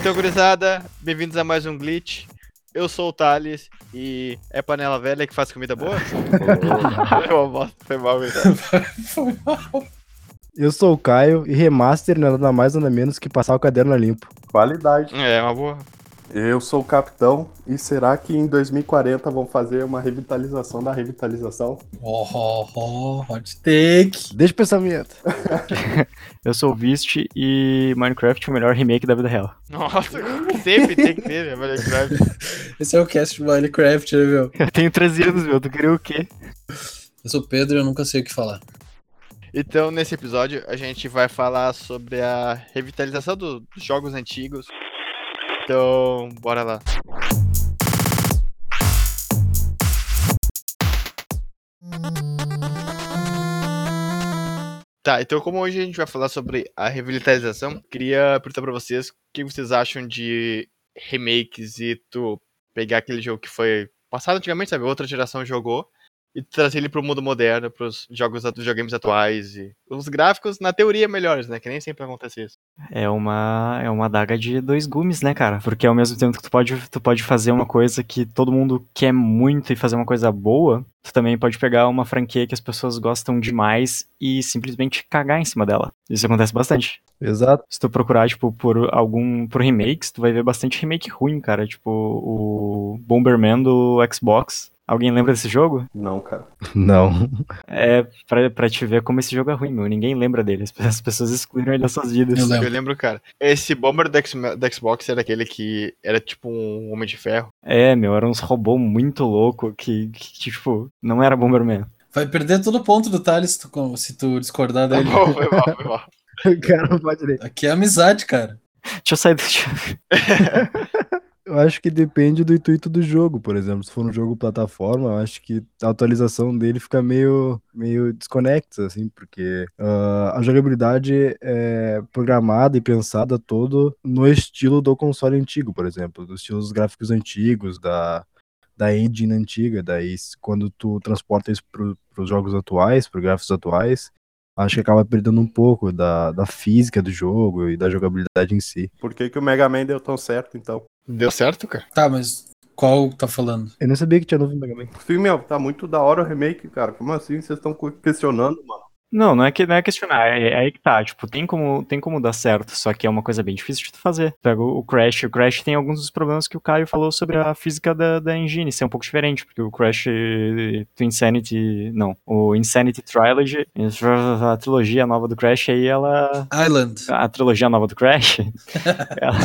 Então, gurizada, bem-vindos a mais um Glitch. Eu sou o Thales e é panela velha que faz comida boa? foi uma bosta, foi mal. Eu sou o Caio e remaster não é nada mais nada menos que passar o caderno a limpo. Qualidade. É, uma boa. Eu sou o capitão e será que em 2040 vão fazer uma revitalização da revitalização? Oh, oh, oh, hot take. Deixa o pensamento. Eu sou o Vist e Minecraft é o melhor remake da vida real. Nossa, sempre tem que ter, né, Minecraft. Esse é o cast do Minecraft, né, meu? Eu tenho 13 anos, meu. Tu queria o quê? Eu sou o Pedro e eu nunca sei o que falar. Então, nesse episódio, a gente vai falar sobre a revitalização do- dos jogos antigos. Então, bora lá. Tá, então como hoje a gente vai falar sobre a revitalização, queria perguntar pra vocês o que vocês acham de remakes e tu pegar aquele jogo que foi passado antigamente, sabe? Outra geração jogou e trazer ele pro mundo moderno, pros jogos dos videogames atuais e os gráficos, na teoria, melhores, né? Que nem sempre acontece isso. É uma, é uma daga de dois gumes, né, cara? Porque ao mesmo tempo que tu pode, tu pode fazer uma coisa que todo mundo quer muito e fazer uma coisa boa, tu também pode pegar uma franquia que as pessoas gostam demais e simplesmente cagar em cima dela. Isso acontece bastante. Exato. Se tu procurar, tipo, por algum. por remakes, tu vai ver bastante remake ruim, cara. Tipo, o Bomberman do Xbox. Alguém lembra desse jogo? Não, cara. Não. É pra, pra te ver como esse jogo é ruim, meu. Ninguém lembra dele. As- As pessoas excluíram ele das suas vidas. Eu Eu lembro. lembro, cara. Esse Bomber do, X- do Xbox era aquele que era tipo um Homem de Ferro. É, meu, eram uns robôs muito loucos que, que, tipo, não era Bomberman. Vai perder todo o ponto do Thales se tu, se tu discordar Tá dele. bom, foi mal, foi mal. O cara não pode ler. Aqui é amizade, cara. Deixa eu sair do. eu- acho que depende do intuito do jogo, por exemplo. Se for um jogo plataforma, eu acho que a atualização dele fica meio, meio desconexa, assim, porque ah, a jogabilidade é programada e pensada todo no estilo do console antigo, por exemplo, dos estilos gráficos antigos, da, da engine antiga. Daí, quando tu transporta isso para os jogos atuais, para gráficos atuais, acho que acaba perdendo um pouco da, da física do jogo e da jogabilidade em si. Por que, que o Mega Man deu tão certo, então? Deu certo, cara? Tá, mas qual tá falando? Eu nem sabia que tinha novo Mega Man. Sim, meu, tá muito da hora o remake, cara. Como assim? Vocês estão questionando, mano? Não, não é, que, não é questionar, é, é aí que tá, tipo, tem como, tem como dar certo, só que é uma coisa bem difícil de tu fazer. Pega o, o Crash, o Crash tem alguns dos problemas que o Caio falou sobre a física da, da engine, ser um pouco diferente, porque o Crash do Insanity, não, o Insanity Trilogy, a trilogia nova do Crash aí, ela Island. a trilogia nova do Crash, ela,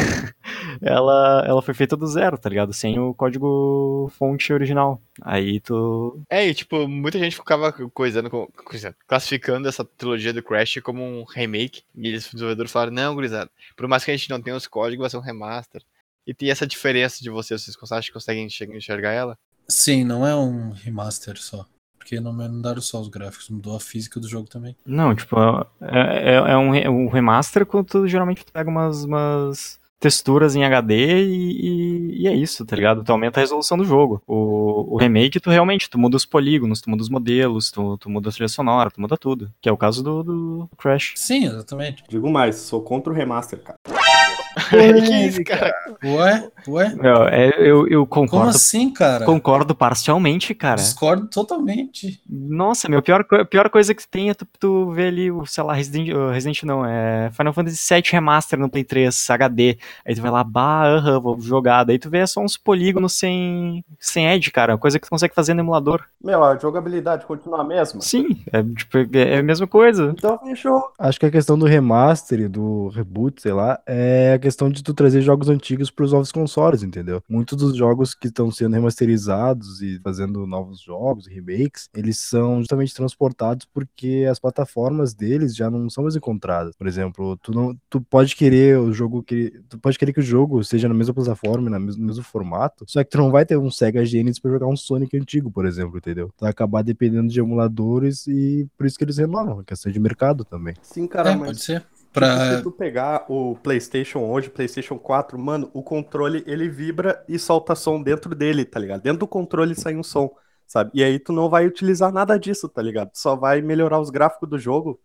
ela, ela foi feita do zero, tá ligado? Sem o código fonte original. Aí tu. É, e tipo, muita gente ficava coisando, com- coisando, classificando essa trilogia do Crash como um remake. E eles, os desenvolvedores falaram, não, gurizada, por mais que a gente não tenha os códigos, vai ser um remaster. E tem essa diferença de vocês, vocês acham que conseguem enxer- enxergar ela? Sim, não é um remaster só. Porque não não mudaram só os gráficos, mudou a física do jogo também. Não, tipo, é, é, é um, re- um remaster quando tu geralmente tu pega umas, umas texturas em HD e, e- e é isso, tá ligado? Tu aumenta a resolução do jogo. O, o remake, tu realmente, tu muda os polígonos, tu muda os modelos, tu, tu muda a trilha sonora, tu muda tudo. Que é o caso do, do Crash. Sim, exatamente. Digo mais, sou contra o remaster, cara. que isso, cara? Ué? Ué? Meu, é, eu, eu Como concordo, assim, cara? concordo parcialmente, cara. Discordo totalmente. Nossa, meu, pior, pior coisa que tem é tu, tu ver ali o, sei lá, Resident, Resident não, é Final Fantasy VII Remaster no Play 3, HD. Aí tu vai lá, bah, aham, vou jogar. Daí tu vê é só uns polígonos sem, sem edge, cara. Coisa que tu consegue fazer no emulador. Meu, a jogabilidade continua a mesma? Sim, é, tipo, é é a mesma coisa. Então fechou. Acho que a questão do remaster do reboot, sei lá, é a questão de tu trazer jogos antigos para os novos consoles, entendeu? Muitos dos jogos que estão sendo remasterizados e fazendo novos jogos, remakes, eles são justamente transportados porque as plataformas deles já não são mais encontradas. Por exemplo, tu não, tu pode querer o jogo que, tu pode querer que o jogo seja na mesma plataforma, na mes- no mesmo formato, só que tu não vai ter um Sega Genesis para jogar um Sonic antigo, por exemplo, entendeu? Tu vai acabar dependendo de emuladores e por isso que eles renovam, é questão de mercado também. Sim, cara, é, mas pode ser. Pra... se tu pegar o PlayStation hoje, PlayStation 4, mano, o controle ele vibra e solta som dentro dele, tá ligado? Dentro do controle sai um som, sabe? E aí tu não vai utilizar nada disso, tá ligado? Só vai melhorar os gráficos do jogo,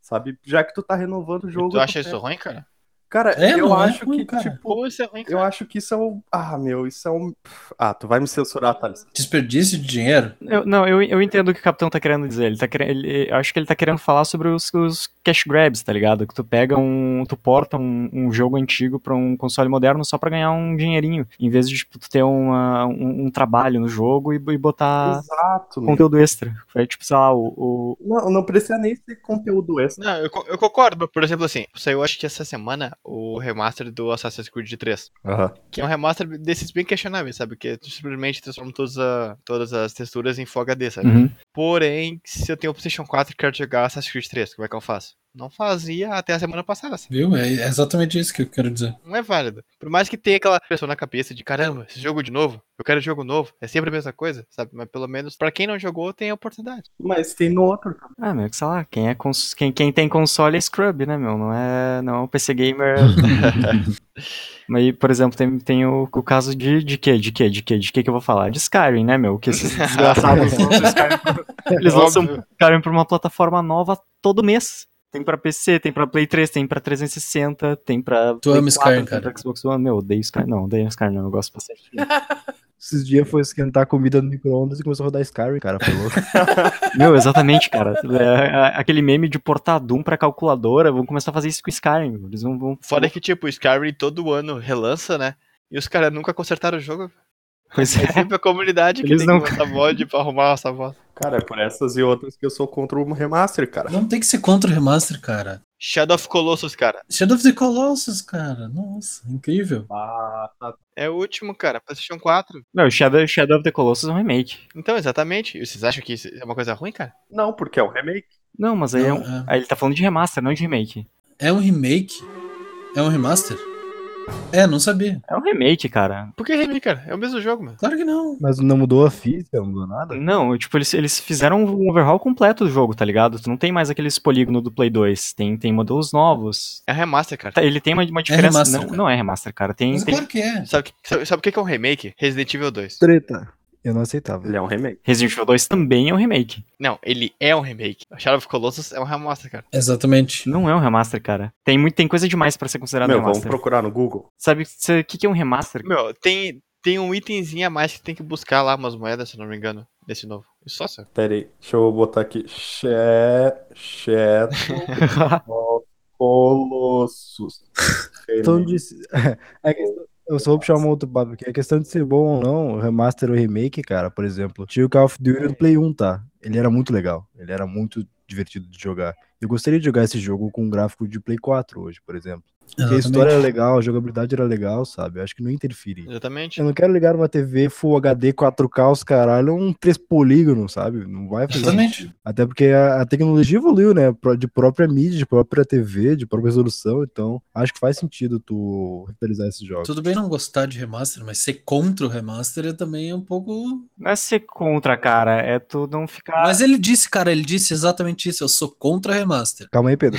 sabe? Já que tu tá renovando o jogo. tu acha tu isso pega- ruim, cara? Cara, É, eu é acho ruim, que, cara. tipo, isso é ruim, eu acho que isso é um. Ah, meu, isso é um. Ah, tu vai me censurar, Thales. Desperdício de dinheiro? Eu- não, eu, eu entendo o que o capitão tá querendo dizer. Ele tá querendo, ele- eu acho que ele tá querendo falar sobre os, os cash grabs, tá ligado? Que tu pega um. Tu porta um, um jogo antigo pra um console moderno só pra ganhar um dinheirinho. Em vez de tipo, tu ter uma, um, um trabalho no jogo e, e botar Exato. meu. conteúdo extra. É tipo, sei lá, o. o- Não, não precisa nem ser conteúdo extra. Não, eu, eu concordo. mas, Por exemplo, assim, saiu acho que essa semana o remaster do Assassin's Creed 3. Aham. Que é um remaster desses bem questionáveis, sabe? Que tu simplesmente transforma todas, a- todas as texturas em Full HD, sabe? Uhum. Porém, se eu tenho o PlayStation 4 e quero jogar Assassin's Creed 3, como é que eu faço? Não fazia até a semana passada, sabe? Viu? É exatamente isso que eu quero dizer. Não é válido. Por mais que tenha aquela pessoa na cabeça de caramba, esse jogo de novo, eu quero jogo novo, é sempre a mesma coisa, sabe? Mas pelo menos pra quem não jogou, tem a oportunidade. Mas tem no outro. Ah, meu, que sei lá, quem, é cons- quem, quem tem console é Scrub, né, meu? Não é, não é um PC Gamer. Mas, aí, por exemplo, tem, tem o, o caso de, de quê? De quê? De quê? De quê que eu vou falar? De Skyrim, né, meu? Que esses desgraçados lançam Skyrim Eles lançam. Skyrim pra uma plataforma nova todo mês. Tem pra PC, tem pra Play 3, tem pra 360, tem pra. Tu Play ama 4, Skyrim, tem cara. pra Xbox One. Meu, eu odeio Skyrim. Não, odeio Skyrim, não. Eu gosto bastante. Esses dias foi esquentar comida no micro-ondas e começou a rodar Skyrim, cara. Foi louco. Meu, exatamente, cara. É, é, aquele meme de portar Doom pra calculadora, vão começar a fazer isso com Skyrim. Eles vão. vão... Foda que, tipo, o Skyrim todo ano relança, né? E os caras nunca consertaram o jogo. Pois É é. sempre a comunidade que Eles tem não- que mod pra arrumar essa voz. Cara, é por essas e outras que eu sou contra o remaster, cara. Não tem que ser contra o remaster, cara. Shadow of Colossus, cara. Shadow of the Colossus, cara. Nossa, incrível. Ah, tá. É o último, cara. PlayStation 4. Não, Shadow, Shadow of the Colossus é um remake. Então, exatamente. E vocês acham que isso é uma coisa ruim, cara? Não, porque é o remake. Não, mas aí, é Não, um- é. aí ele tá falando de remaster, não de remake. É um remake? É um remaster? É, não sabia. É um remake, cara. Por que remake, cara? É o mesmo jogo, mano. Claro que não. Mas não mudou a física, não mudou nada. Não, tipo, eles, eles fizeram um overhaul completo do jogo, tá ligado? Tu não tem mais aqueles polígonos do Play 2. Tem, tem modelos novos. É remaster, cara. Tá, Ele tem uma, uma diferença. remaster, não, cara. não é remaster, cara. Tem, Mas tem claro que é. Sabe, que- sabe, sabe o que que é um remake? Resident Evil 2. Treta. Eu não aceitava. Ele é um remake. Resident Evil 2 também é um remake. Não, ele é um remake. Shadow of Colossus é um remaster, cara. Exatamente. Não é um remaster, cara. Tem, muito, tem coisa demais pra ser considerado Meu, um vamos remaster. procurar no Google. Sabe o que, que é um remaster? Meu, tem, tem um itemzinho a mais que tem que buscar lá, umas moedas, se eu não me engano, desse novo. Isso só, só. Pera aí, deixa eu botar aqui. Shadow of Colossus. Então, de... é questão- Eu só vou puxar um outro papo aqui. A questão de ser bom ou não, o remaster ou remake, cara, por exemplo, tinha o Call of Duty do Play 1, tá? Ele era muito legal. Ele era muito divertido de jogar. Eu gostaria de jogar esse jogo com um gráfico de Play 4 hoje, por exemplo. Porque a história era legal, a jogabilidade era legal, sabe? Eu acho que não interfere. Exatamente. Eu não quero ligar uma TV Full HD 4K, os caralho, um 3 polígonos, sabe? Não vai fazer Exatamente. sentido. Até porque a, a tecnologia evoluiu, né? De própria mídia, de própria TV, de própria resolução. Então, acho que faz sentido tu revitalizar esses jogos. Tudo bem não gostar de remaster, mas ser contra o remaster é também um pouco. Não é ser contra, cara. É tu não ficar. Mas ele disse, cara, ele disse exatamente isso. Eu sou contra remaster. Calma aí, Pedro.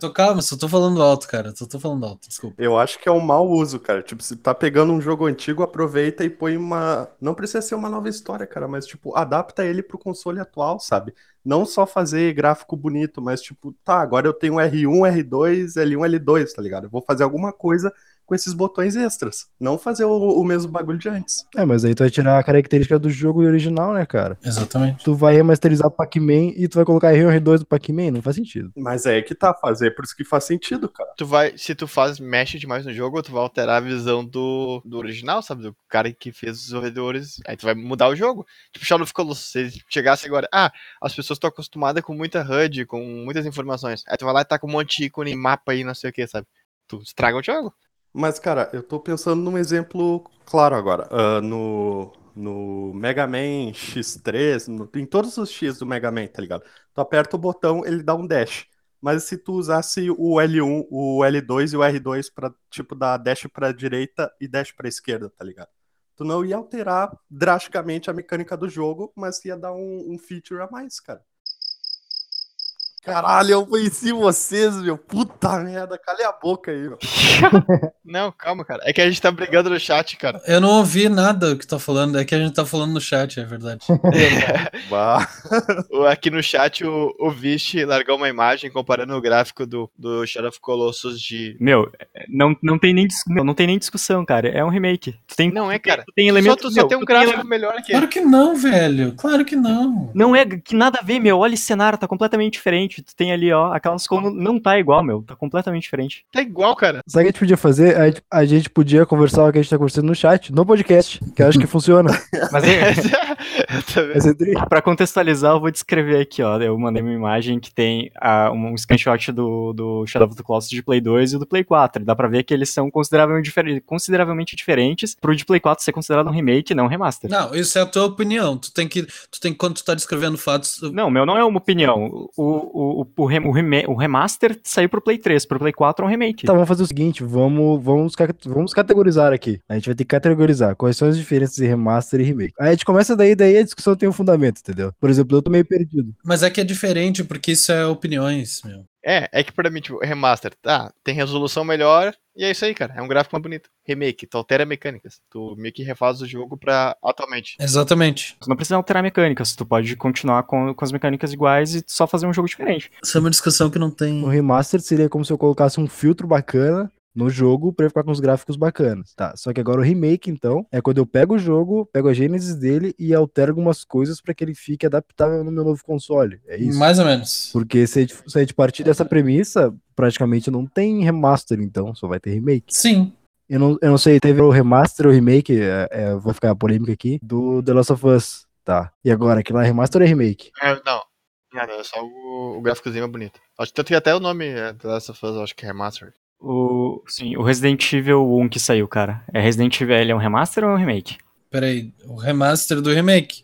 Tô calma, só tô falando alto, cara. Só tô falando alto, desculpa. Eu acho que é um mau uso, cara. Tipo, se tá pegando um jogo antigo, aproveita e põe uma. Não precisa ser uma nova história, cara, mas, tipo, adapta ele pro console atual, sabe? Não só fazer gráfico bonito, mas, tipo, tá, agora eu tenho R1, R2, L1, L2, tá ligado? Eu vou fazer alguma coisa com esses botões extras. Não fazer o, o mesmo bagulho de antes. É, mas aí tu vai tirar a característica do jogo original, né, cara? Exatamente. Tu vai remasterizar o Pac-Man e tu vai colocar R1 e R2 do Pac-Man? Não faz sentido. Mas é que tá, fazer, por isso que faz sentido, cara. Tu vai, se tu faz, mexe demais no jogo, tu vai alterar a visão do, do original, sabe? Do cara que fez os desenvolvedores. Aí tu vai mudar o jogo. Tipo, Shadow of Colossus, se ele chegasse agora, ah, as pessoas estão acostumadas com muita HUD, com muitas informações. Aí tu vai lá e tá com um monte de ícone, mapa aí, não sei o que, sabe? Tu estraga o jogo. Mas, cara, eu tô pensando num exemplo claro agora. Ah, no, no Mega Man X3, no- em todos os X do Mega Man, tá ligado? Tu aperta o botão, ele dá um dash. Mas se tu usasse o L1, o L2 e o R2 pra, tipo, dar dash pra direita e dash pra esquerda, tá ligado? Tu não ia alterar drasticamente a mecânica do jogo, mas ia dar um, um feature a mais, cara. Caralho, eu conheci vocês, meu. Puta merda, calha a boca aí, meu. Não, calma, cara. É que a gente tá brigando no chat, cara. Eu não ouvi nada que tá falando, é que a gente tá falando no chat, é verdade. O- Aqui no chat, o, o Vish largou uma imagem comparando o gráfico do, do Shadow of Colossus de. Meu, não, não, tem nem, dis- não, não tem nem discussão, cara. É um remake. Tu tem, Não é, cara. tu tem Só, elementos. tu só meu, tem um tu tem gráfico ele- melhor aqui. Claro que não, velho. Claro que não. Não é que nada a ver, meu. Olha esse cenário, tá completamente diferente. Tu tem ali, ó, aquelas como não tá igual, meu. Tá completamente diferente. Tá igual, cara. Sabe o que a gente podia fazer? A gente, a gente podia conversar o que a gente tá conversando no chat, no podcast, que eu acho que funciona. Mas é, Tá pra contextualizar, eu vou descrever aqui, ó. Eu mandei uma imagem que tem ah, um screenshot do, do Shadow of the Colossus de Play 2 e do Play 4. Dá pra ver que eles são consideravelmente, difer- consideravelmente diferentes pro de Play 4 ser considerado um remake, não um remaster. Não, isso é a tua opinião. Tu tem que, tu tem quando tu tá descrevendo fatos, Não, meu, não é uma opinião. O, o, o, o, rem- o rema- o remaster saiu pro Play 3, pro Play 4 é um remake. Tá, vamos fazer o seguinte, vamos, vamos, vamos categorizar aqui. A gente vai ter que categorizar quais são as diferenças de remaster e remake. Aí a gente começa daí, daí a discussão tem um fundamento, entendeu? Por exemplo, eu tô meio perdido. mas é que é diferente porque isso é opiniões, meu. É, é que pra mim, tipo, remaster, tá, tem resolução melhor, e é isso aí, cara. É um gráfico mais bonito. Remake, tu altera mecânicas. Tu meio que refaz o jogo pra atualmente. Exatamente. Tu não precisa alterar mecânicas, tu pode continuar com, com as mecânicas iguais e só fazer um jogo diferente. Isso é uma discussão que não tem. O remaster seria como se eu colocasse um filtro bacana no jogo pra ele ficar com os gráficos bacanas, tá? Só que agora o remake, então, é quando eu pego o jogo, pego a gênese dele e altero algumas coisas pra que ele fique adaptável no meu novo console. É isso. Mais ou menos. Porque se a, gente, se a gente partir dessa premissa, praticamente não tem remaster, então, só vai ter remake. Sim. Eu não, eu não sei, teve o remaster ou remake, é, é, vou ficar polêmica aqui, do The Last of Us, tá? E agora, aquilo lá é remaster ou é remake? É, não. É só o, o gráficozinho é bonito. Acho que tanto que até o nome é The Last of Us, eu acho que é remaster. O, sim, o Resident Evil 1 que saiu, cara. É Resident Evil, ele é um remaster ou é um remake? Peraí, o remaster do remake.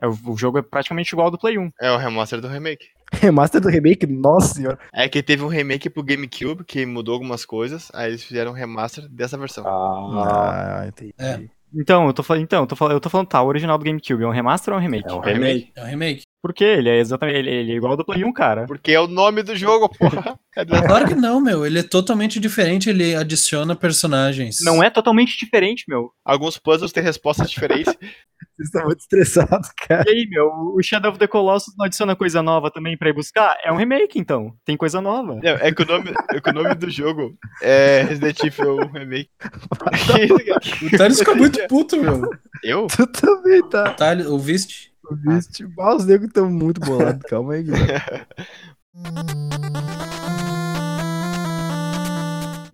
É, o, o jogo é praticamente igual ao do Play 1. É o remaster do remake. Remaster do remake? Nossa senhora. É que teve um remake pro GameCube que mudou algumas coisas, aí eles fizeram um remaster dessa versão. Ah, Ah, entendi. É. Então, eu tô falando, então, eu tô falando, eu tô falando, tá, o original do GameCube é um remaster ou é um remake? é um remake. É um remake. Por quê? Ele é exatamente, ele, ele é igual ao do Play 1, cara. Porque é o nome do jogo, porra. É Claro que não, meu. Ele é totalmente diferente, ele adiciona personagens. Não é totalmente diferente, meu. Alguns puzzles têm respostas diferentes. Vocês estão muito estressados, cara. E aí, meu, o Shadow of the Colossus não adiciona coisa nova também pra ir buscar? É um remake, então. Tem coisa nova. Não, é, que o nome, é que o nome do jogo é Resident Evil Remake. O Thales ficou muito puto, meu. Eu? Tu também tá. Thales, ouviste? Viste? Ah, os negros estão muito bolados. Calma aí, Guilherme.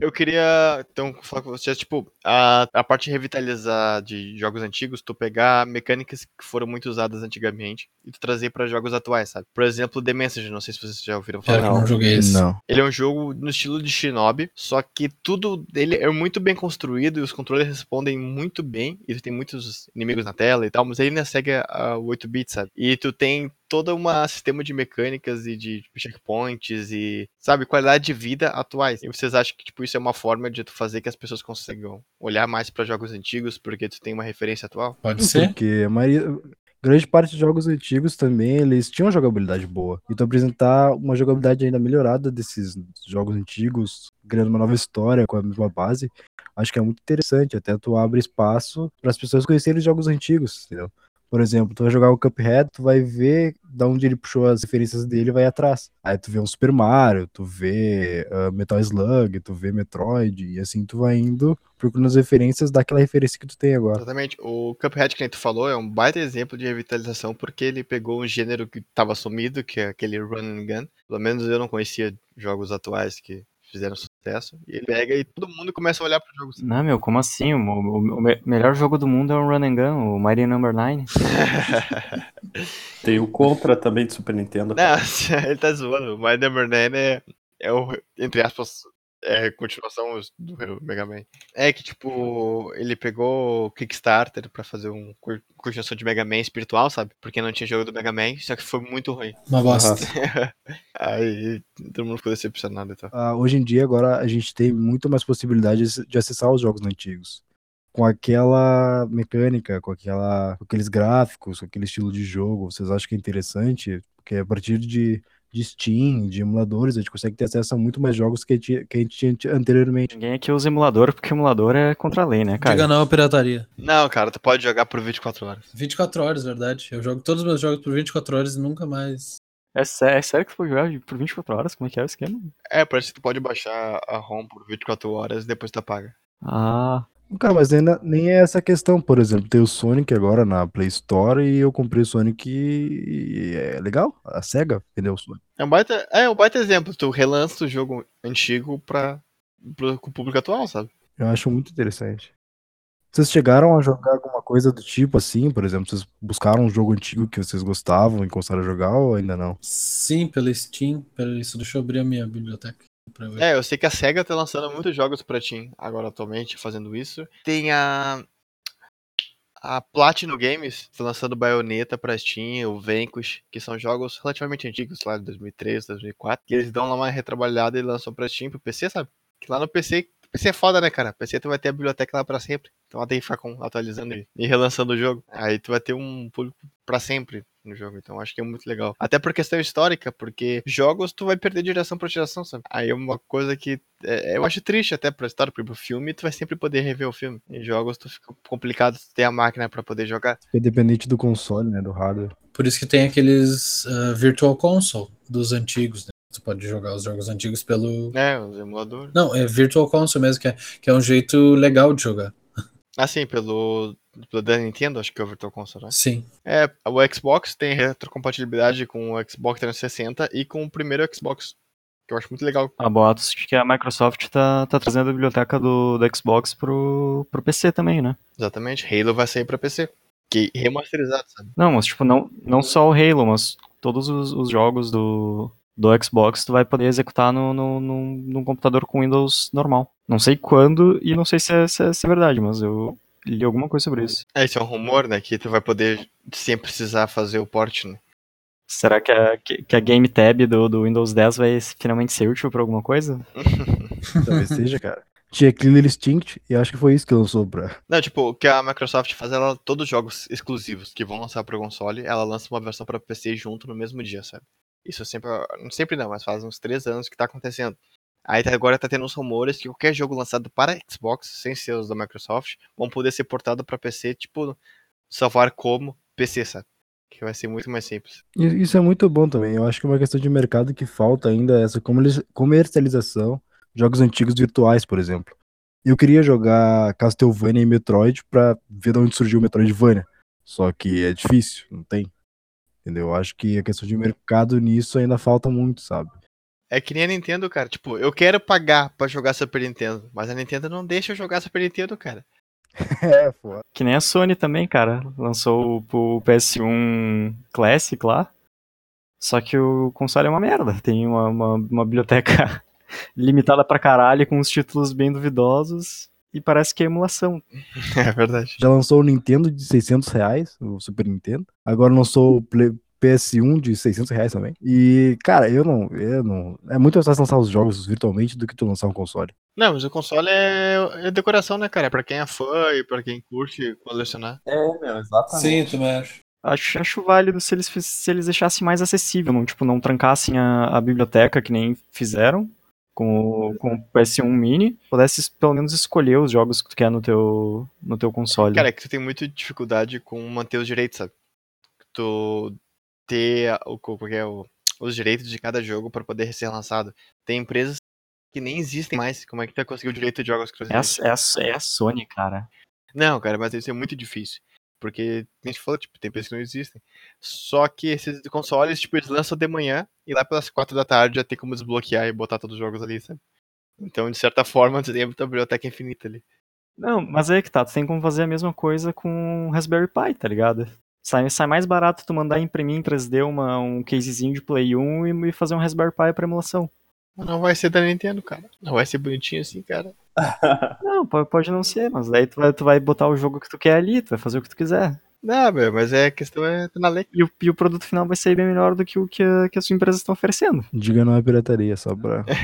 Eu queria, então, falar com vocês, tipo, a, a parte de revitalizar de jogos antigos, tu pegar mecânicas que foram muito usadas antigamente e tu trazer pra jogos atuais, sabe? Por exemplo, The Messenger, não sei se vocês já ouviram falar. eu não joguei esse. Não. Ele é um jogo no estilo de Shinobi, só que tudo dele é muito bem construído e os controles respondem muito bem. E tu tem muitos inimigos na tela e tal, mas ele ainda segue a- o 8-bit, sabe? E tu tem todo um sistema de mecânicas e de checkpoints e, sabe, qualidade de vida atuais. E vocês acham que, tipo, isso é uma forma de tu fazer que as pessoas consigam olhar mais pra jogos antigos porque tu tem uma referência atual? Pode ser? Porque a maioria. Grande parte dos jogos antigos também, eles tinham jogabilidade boa. Então apresentar uma jogabilidade ainda melhorada desses jogos antigos, criando uma nova história com a mesma base, acho que é muito interessante. Até tu abre espaço para as pessoas conhecerem os jogos antigos, entendeu? Por exemplo, tu vai jogar o Cuphead, tu vai ver da onde ele puxou as referências dele vai atrás. Aí tu vê um Super Mario, tu vê ah, Metal Slug, tu vê Metroid, e assim tu vai indo procurando as referências daquela referência que tu tem agora. Exatamente. O Cuphead, que nem tu falou, é um baita exemplo de revitalização porque ele pegou um gênero que tava sumido, que é aquele run and gun. Pelo menos eu não conhecia jogos atuais que fizeram sucesso. E ele pega e todo mundo começa a olhar para jogos. Não, meu, como assim? O, o- o me- melhor jogo do mundo é um Run and Gun, o Mighty Number 9. Tem o Contra também de Super Nintendo. Não, ele tá zoando. O My Number 9 é, é o, entre aspas, é continuação do Mega Man. É que, tipo, ele pegou o Kickstarter pra fazer um continuação de Mega Man espiritual, sabe? Porque não tinha jogo do Mega Man, só que foi muito ruim. Uma bosta. Aí todo mundo ficou decepcionado e tal. Ah, hoje em dia, agora, a gente tem muito mais possibilidades de acessar os jogos antigos. Com aquela mecânica, com, aquela, com aqueles gráficos, com aquele estilo de jogo, vocês acham que é interessante? Porque a partir de de Steam, de emuladores, a gente consegue ter acesso a muito mais jogos que a gente, que a gente tinha anteriormente. Ninguém aqui usa emulador, porque emulador é contra a lei, né, cara? Diga não pirataria. Não, cara, tu pode jogar por 24 horas. 24 horas, verdade. Eu jogo todos os meus jogos por 24 horas e nunca mais. É, sé- é sério que tu pode jogar por 24 horas? Como é que é o esquema? É, parece que tu pode baixar a ROM por 24 horas e depois tu apaga. Ah, Cara, mas ainda, nem é essa a questão, por exemplo, tem o Sonic agora na Play Store e eu comprei o Sonic e é legal, a SEGA vendeu o Sonic. É um baita, é um baita exemplo. Tu relança o jogo antigo com o público atual, sabe? Eu acho muito interessante. Vocês chegaram a jogar alguma coisa do tipo assim, por exemplo, vocês buscaram um jogo antigo que vocês gostavam e começaram a jogar ou ainda não? Sim, pela Steam. Pera isso, deixa eu abrir a minha biblioteca. É, eu sei que a SEGA tá lançando muitos jogos pra Steam agora atualmente, fazendo isso. Tem a. A Platinum Games tá lançando Bayonetta pra Steam, o Vanquish, que são jogos relativamente antigos, lá de 2003, 2004. Que eles dão lá uma retrabalhada e lançam pra Steam, pro PC, sabe? Que lá no PC. PC é foda, né, cara? PC tu vai ter a biblioteca lá pra sempre. Então ela tem que ficar com- atualizando e, e relançando o jogo. Aí tu vai ter um público pra sempre no jogo. Então acho que é muito legal. Até por questão histórica, porque jogos tu vai perder de geração pra geração, sabe? Aí é uma coisa que é, eu acho triste até pra história, porque pro filme tu vai sempre poder rever o filme. Em jogos tu fica complicado tu ter a máquina pra poder jogar. Fica dependente do console, né, do hardware. Por isso que tem aqueles ah, Virtual Console dos antigos, né? Você pode jogar os jogos antigos pelo. É, os emuladores. Não, é Virtual Console mesmo, que é, que é um jeito legal de jogar. Assim, pelo, pelo da Nintendo, acho que é o Virtual Console, né? Sim. É, o Xbox tem retrocompatibilidade com o Xbox 360 e com o primeiro Xbox. Que eu acho muito legal. há boatos de que a Microsoft tá, tá trazendo a biblioteca do, do Xbox pro, pro PC também, né? Exatamente. Halo vai sair pra PC. Que remasterizado, sabe? Não, mas tipo, não, não só o Halo, mas todos os, os jogos do, do Xbox tu vai poder executar no, no, no, num computador com Windows normal. Não sei quando e não sei se é, se é, se é verdade, mas eu li alguma coisa sobre isso. É, isso é um rumor, né? Que tu vai poder, sem precisar fazer o port, né? Será que a, que, que a Game Tab do, do Windows 10 vai finalmente ser útil pra alguma coisa? Talvez seja, cara. Tinha Killer Instinct e acho que foi isso que lançou pra. Não, tipo, o que a Microsoft faz, ela, todos os jogos exclusivos que vão lançar pro console, ela lança uma versão pra PC junto no mesmo dia, sabe? Isso sempre, não sempre não, mas faz uns três anos que tá acontecendo. Aí tá- agora tá tendo uns rumores que qualquer jogo lançado para Xbox, sem ser os da Microsoft, vão poder ser portado pra PC, tipo, salvar como PC, sabe? Que vai ser muito mais simples. Isso é muito bom também. Eu acho que é uma questão de mercado que falta ainda essa comerci- comercialização jogos antigos virtuais, por exemplo. Eu queria jogar Castlevania e Metroid pra ver de onde surgiu o Metroidvania. Só que é difícil, não tem. Entendeu? Eu acho que a questão de mercado nisso ainda falta muito, sabe? É que nem a Nintendo, cara. Tipo, eu quero pagar pra jogar Super Nintendo, mas a Nintendo não deixa eu jogar Super Nintendo, cara. É, foda. Que nem a Sony também, cara. Lançou o, o PS1 Classic lá. Só que o console é uma merda. Tem uma, uma, uma biblioteca limitada pra caralho, com uns títulos bem duvidosos. E parece que é emulação. É verdade. Já lançou o Nintendo de 600 reais, o Super Nintendo. Agora lançou o Play- PS1 de 600 reais também. E, cara, eu não, eu não. É muito mais fácil lançar os jogos virtualmente do que tu lançar um console. Não, mas o console é, é decoração, né, cara? É pra quem é fã e pra quem curte colecionar. É, meu, exatamente. Sim, também acho. Acho, acho válido se eles, se eles deixassem mais acessível, não, tipo, não trancassem a, a biblioteca que nem fizeram com o, com o PS1 Mini, pudesse pelo menos escolher os jogos que tu quer no teu, no teu console. Cara, é que tu tem muita dificuldade com manter os direitos, sabe? Tu ter o, que é o- os direitos de cada jogo pra poder ser lançado. Tem empresas que nem existem mais. Como é que tu vai conseguir o direito de jogos é, exclusivos? é, a, é a Sony, cara. Não, cara, mas isso é muito difícil. Porque, a gente falou, tipo, tem empresas que não existem. Só que esses consoles, tipo, eles lançam de manhã e lá pelas quatro da tarde já tem como desbloquear e botar todos os jogos ali, sabe? Então, de certa forma, tu tem a tua biblioteca infinita ali. Não, mas aí que tá, tu tem como fazer a mesma coisa com o Raspberry Pi, tá ligado? Sai, sai mais barato tu mandar imprimir em 3D uma, um casezinho de Play 1 e, e fazer um Raspberry Pi pra emulação. Não vai ser da Nintendo, cara. Não vai ser bonitinho assim, cara. Não, pode, pode não ser, mas daí tu vai, tu vai botar o jogo que tu quer ali, tu vai fazer o que tu quiser. Não, meu, mas é a questão é tá na lei. E o, e o produto final vai sair bem melhor do que o que a, que a sua empresa está oferecendo. Diga não é pirataria, só pra.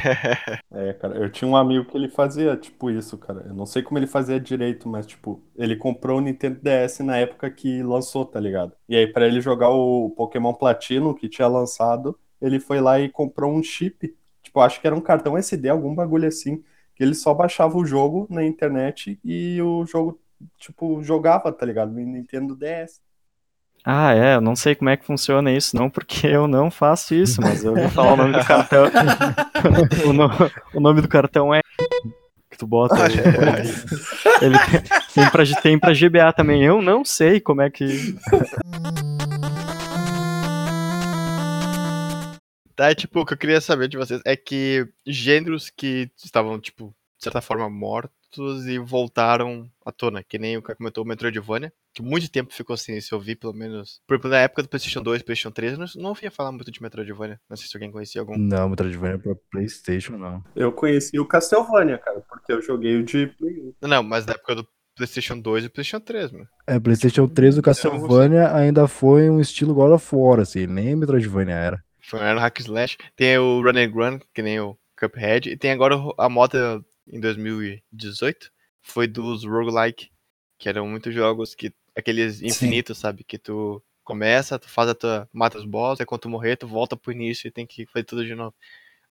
É, cara, eu tinha um amigo que ele fazia, tipo, isso, cara. Eu não sei como ele fazia direito, mas, tipo, ele comprou o Nintendo DS na época que lançou, tá ligado? E aí, pra ele jogar o Pokémon Platino, que tinha lançado, ele foi lá e comprou um chip, tipo, acho que era um cartão SD, algum bagulho assim, que ele só baixava o jogo na internet e o jogo, tipo, jogava, tá ligado? No Nintendo DS. Ah, é, eu não sei como é que funciona isso, não, porque eu não faço isso, mas eu vou falar o nome do cartão. o, no- o nome do cartão é. Que tu bota. aí. Ele tem, tem, pra, tem pra GBA também. Eu não sei como é que. Tá, tipo, o que eu queria saber de vocês é que gêneros que estavam, tipo, de certa forma mortos e voltaram à tona, que nem o que comentou o Metroidvania, que muito tempo ficou sem se ouvir, pelo menos. Por exemplo, na época do PlayStation 2, PlayStation 3, eu não, não ouvia falar muito de Metroidvania. Não sei se alguém conhecia algum. Não, Metroidvania pra Playstation, não. Eu conheci o Castlevania, cara, porque eu joguei o de Play 1. Não, mas na época do PlayStation 2 e PlayStation 3, mano. É, Playstation 3 o Castlevania ainda foi um estilo God of War, assim, nem Metroidvania era. Foi no Hack Slash. Tem o Run and Run, que nem o Cuphead. E tem agora a moda em 2018. Foi dos roguelike, que eram muitos jogos que. Aqueles infinitos, sabe? Que tu começa, tu faz a tua. mata os boss, aí quando tu morrer, tu volta pro início e tem que fazer tudo de novo.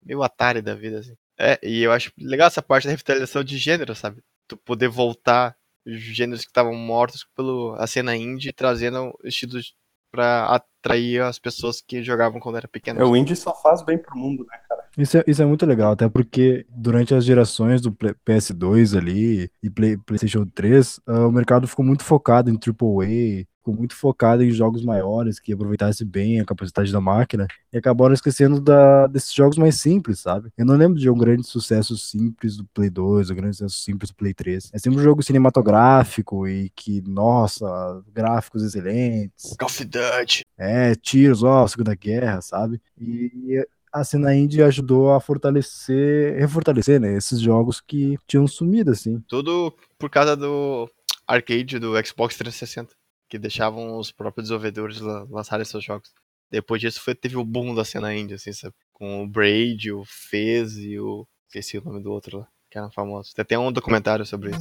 Meio Atari da vida, assim. É, e eu acho legal essa parte da revitalização de gênero, sabe? Tu poder voltar gêneros que estavam mortos pela a cena indie, trazendo estilos pra atrair as pessoas que jogavam quando era pequeno. É, o indie só faz bem pro mundo, né, cara? Isso é, isso é muito legal, até porque durante as gerações do Play- PS2 ali e Play- PlayStation 3, ah, o mercado ficou muito focado em AAA, ficou muito focado em jogos maiores que aproveitassem bem a capacidade da máquina e acabaram esquecendo da, desses jogos mais simples, sabe? Eu não lembro de um grande sucesso simples do Play 2, um grande sucesso simples do Play 3. É sempre um jogo cinematográfico e que, nossa, gráficos excelentes, Call of Duty. é, tiros, ó, Segunda Guerra, sabe? E a cena indie ajudou a fortalecer, refortalecer, né, esses jogos que tinham sumido, assim. Tudo por causa do arcade do Xbox 360, que deixavam os próprios desenvolvedores la- lançarem seus jogos. Depois disso foi, teve o boom da cena indie, assim, sabe? Com o Braid, o Fez e o. Esqueci o nome do outro lá, que eram famosos. Tem até um documentário sobre isso.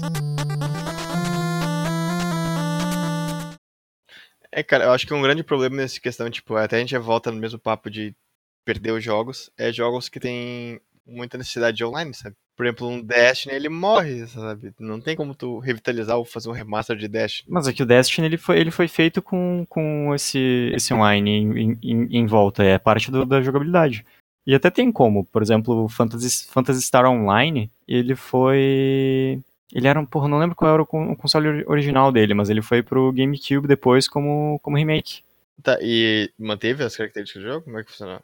É, cara, eu acho que um grande problema nessa questão, tipo, até a gente volta no mesmo papo de perder os jogos, é jogos que tem muita necessidade de online, sabe? Por exemplo, um Destiny, ele morre, sabe? Não tem como tu revitalizar ou fazer um remaster de Destiny. Mas é que o Destiny ele foi, ele foi feito com, com esse, esse online em, em, em volta, é parte do- da jogabilidade. E até tem como, por exemplo, o Phantasy, Phantasy Star Online, ele foi. Ele era um. Porra, não lembro qual era o, con- o console ori- original dele, mas ele foi pro GameCube depois como, como remake. Tá, e manteve as características do jogo? Como é que funcionou?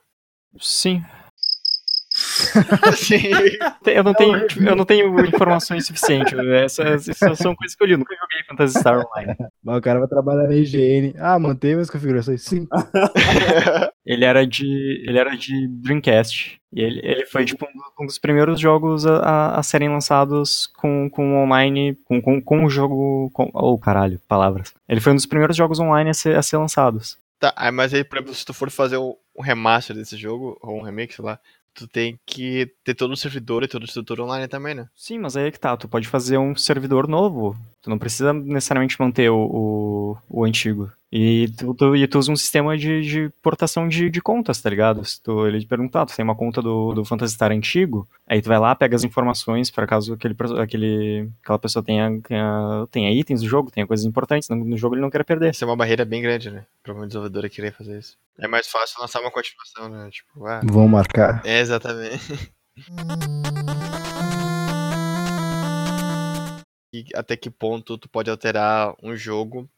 Sim. Sim. Eu não tenho, eu não tenho informações suficientes. Essas, essas são coisas que eu li. Eu nunca joguei Phantasy Star Online. Mas o cara vai trabalhar na IGN. Ah, manteve as configurações? Sim. Ele era de. Ele era de Dreamcast. E ele, ele foi tipo um, dos primeiros jogos a, a, a serem lançados com, com online. Com, com, com o jogo. Com, oh, caralho, palavras. Ele foi um dos primeiros jogos online a ser, a ser lançados. Tá, mas aí, por exemplo, se tu for fazer um um remaster desse jogo, ou um remake, sei lá, tu tem que ter todo um servidor e toda a estrutura online também, né? Sim, mas aí é que tá. Tu pode fazer um servidor novo. Tu não precisa necessariamente manter o, o, o antigo. E tu, tu, e tu usa um sistema de, de portação de, de contas, tá ligado? Se tu, ele te perguntar, ah, tu tem uma conta do, do Phantasy Star antigo, aí tu vai lá, pega as informações para caso aquele, aquele, aquela pessoa tenha, tenha, tenha itens do jogo, tenha coisas importantes no, no jogo ele não quer perder. Isso é uma barreira bem grande, né? Pra uma desenvolvedora querer fazer isso. É mais fácil lançar uma continuação, né? Tipo, ah. Vão marcar. É, exatamente. Até que ponto tu pode alterar um jogo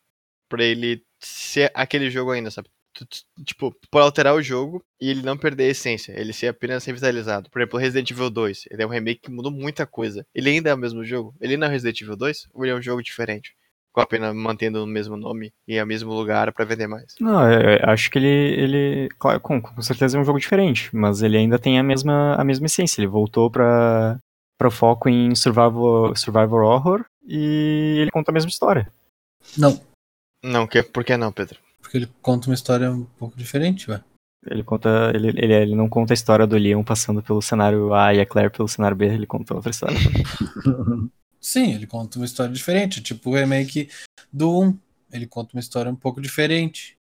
pra ele ser aquele jogo ainda, sabe? Tu- tu- tipo, tu pode alterar o jogo e ele não perder a essência, ele ser apenas revitalizado. Por exemplo, Resident Evil 2, ele é um remake que mudou muita coisa. Ele ainda é o mesmo jogo? Ele não é Resident Evil 2? Ou ele é um jogo diferente? Com apenas mantendo o mesmo nome e o mesmo lugar pra vender mais? Não, eu, eu acho que ele, ele claro, com, com certeza é um jogo diferente, mas ele ainda tem a mesma, a mesma essência. Ele voltou pra, pra foco em survival, survival horror e ele conta a mesma história. Não, Não, que, por que não, Pedro? porque ele conta uma história um pouco diferente, ué. Ele conta, ele, ele, ele não conta a história do Leon passando pelo cenário A e a Claire pelo cenário B, ele conta outra história. Sim, ele conta uma história diferente, tipo o remake do 1. Ele conta uma história um pouco diferente.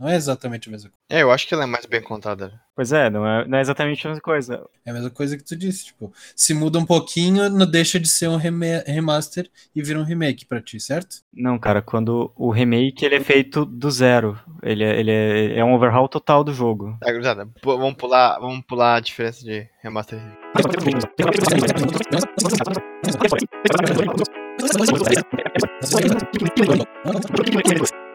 Não é exatamente a mesma coisa. É, eu acho que ela é mais bem contada. Pois é, não é, não é exatamente a mesma coisa. É a mesma coisa que tu disse, tipo, se muda um pouquinho, não deixa de ser um remaster e vira um remake pra ti, certo? Não, cara, quando o remake ele é feito do zero. Ele é, ele é, é um overhaul total do jogo. Tá, gurizada, vamos pular, vamos pular a diferença de remaster.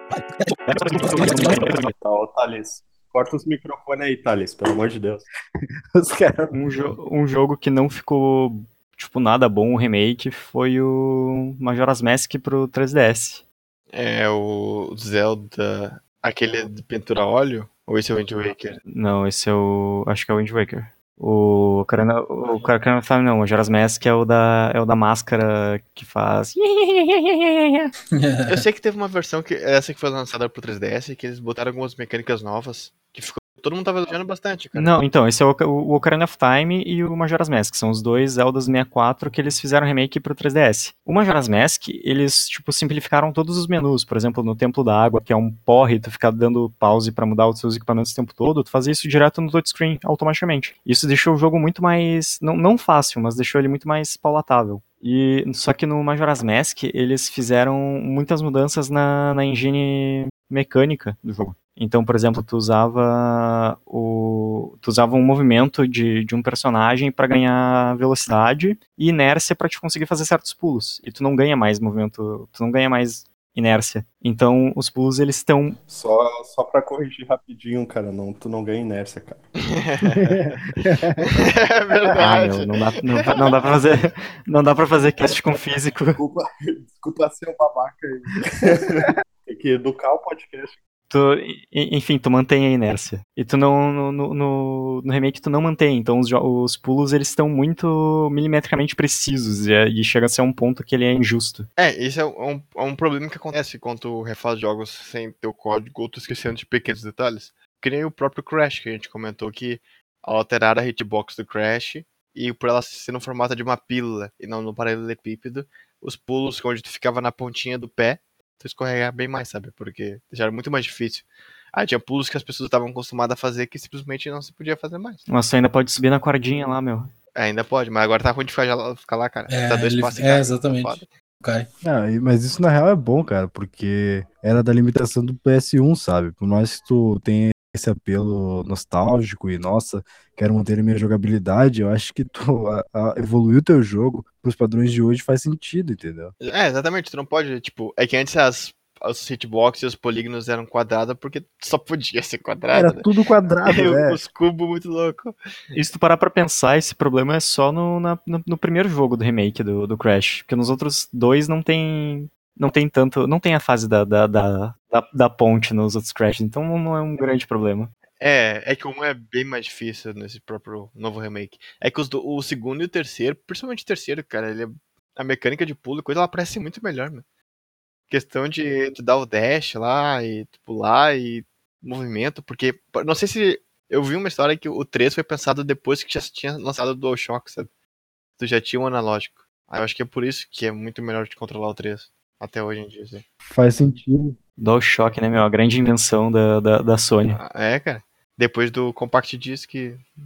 Tá, Thales. Corta os microfones aí, Thales, pelo amor de Deus. Os caras. Um, jo- um jogo que não ficou, tipo, nada bom, o remake, foi o Majora's Mask pro 3DS. É o Zelda, aquele de pintura a óleo? Ou esse é o Wind Waker? Não, esse é o. Acho que é o Wind Waker. O Ocarina, o Ocarina of Time não, o Majora's Mask é o da, é o da máscara que faz. Eu sei que teve uma versão que essa que foi lançada pro 3DS que eles botaram algumas mecânicas novas que ficou todo mundo tava elogiando bastante, cara. Não, então, esse é o, o Ocarina of Time e o Majora's Mask, são os dois Zeldas 64 que eles fizeram remake pro 3DS. O Majora's Mask, eles, tipo, simplificaram todos os menus, por exemplo, no Templo da Água, que é um porre, tu ficar dando pause pra mudar os seus equipamentos o tempo todo, tu fazia isso direto no touchscreen, automaticamente. Isso deixou o jogo muito mais, não, não fácil, mas deixou ele muito mais palatável. E, só que no Majora's Mask, eles fizeram muitas mudanças na, na engine mecânica do jogo. Então, por exemplo, tu usava o tu usava um movimento de, de um personagem para ganhar velocidade e inércia para te conseguir fazer certos pulos. E tu não ganha mais movimento, tu não ganha mais inércia. Então, os pulos eles estão Só, só pra corrigir rapidinho, cara, não, tu não ganha inércia, cara. é ah, verdade. meu, não dá, não, dá- não dá para fazer não dá para fazer cast com físico. Desculpa, desculpa ser um babaca aí. Tem que educar o podcast. Tu, enfim, tu mantém a inércia. E tu não. No, no, no- remake tu não mantém. Então os, os pulos eles estão muito milimetricamente precisos. E, é- e chega a ser um ponto que ele é injusto. É, isso é um, é um problema que acontece quando tu refaz jogos sem ter o código ou tu esquecendo de pequenos detalhes. Que nem o próprio Crash, que a gente comentou que alterar a hitbox do Crash e por ela ser no formato de uma pílula e não no paralelepípedo, os pulos onde tu ficava na pontinha do pé, escorregar bem mais, sabe? Porque deixaram muito mais difícil. Ah, tinha pulos que as pessoas estavam acostumadas a fazer que simplesmente não se podia fazer mais. Mas tu ainda pode subir na cordinha lá, meu. Ainda pode, mas agora tá ruim de ficar, já- ficar lá, cara. É, tá dois ele- passos é, tá exatamente. Cai. Mas isso na real é bom, cara, porque era da limitação do PS1, sabe? Por mais que tu tenha esse apelo nostálgico e, nossa, quero manter a minha jogabilidade, eu acho que tu a, a, evoluir o teu jogo pros padrões de hoje faz sentido, entendeu? É, exatamente, tu não pode, tipo, é que antes as, os hitbox e os polígonos eram quadrados porque só podia ser quadrado, Era né? tudo quadrado, né? Os cubos muito loucos. E se tu parar pra pensar, esse problema é só no, na- no, no primeiro jogo do remake do, do Crash. Porque nos outros dois não tem. Não tem tanto. Não tem a fase da, da, da, da, da ponte nos outros Crash. Então não é um grande problema. É, é que um é bem mais difícil nesse próprio novo remake. É que os o segundo e o terceiro, principalmente o terceiro, cara, ele é- a mecânica de pulo e coisa, ela parece muito melhor, mano. Questão de tu dar o dash lá e tu pular e movimento, porque não sei se eu vi uma história que o 3 foi pensado depois que já tinha lançado o DualShock, sabe? Tu já tinha um analógico. Aí eu acho que é por isso que é muito melhor de controlar o 3 até hoje em dia, assim. Faz sentido. DualShock, né, meu? A grande invenção da, da, da Sony. Ah, É, cara. Depois do Compact Disc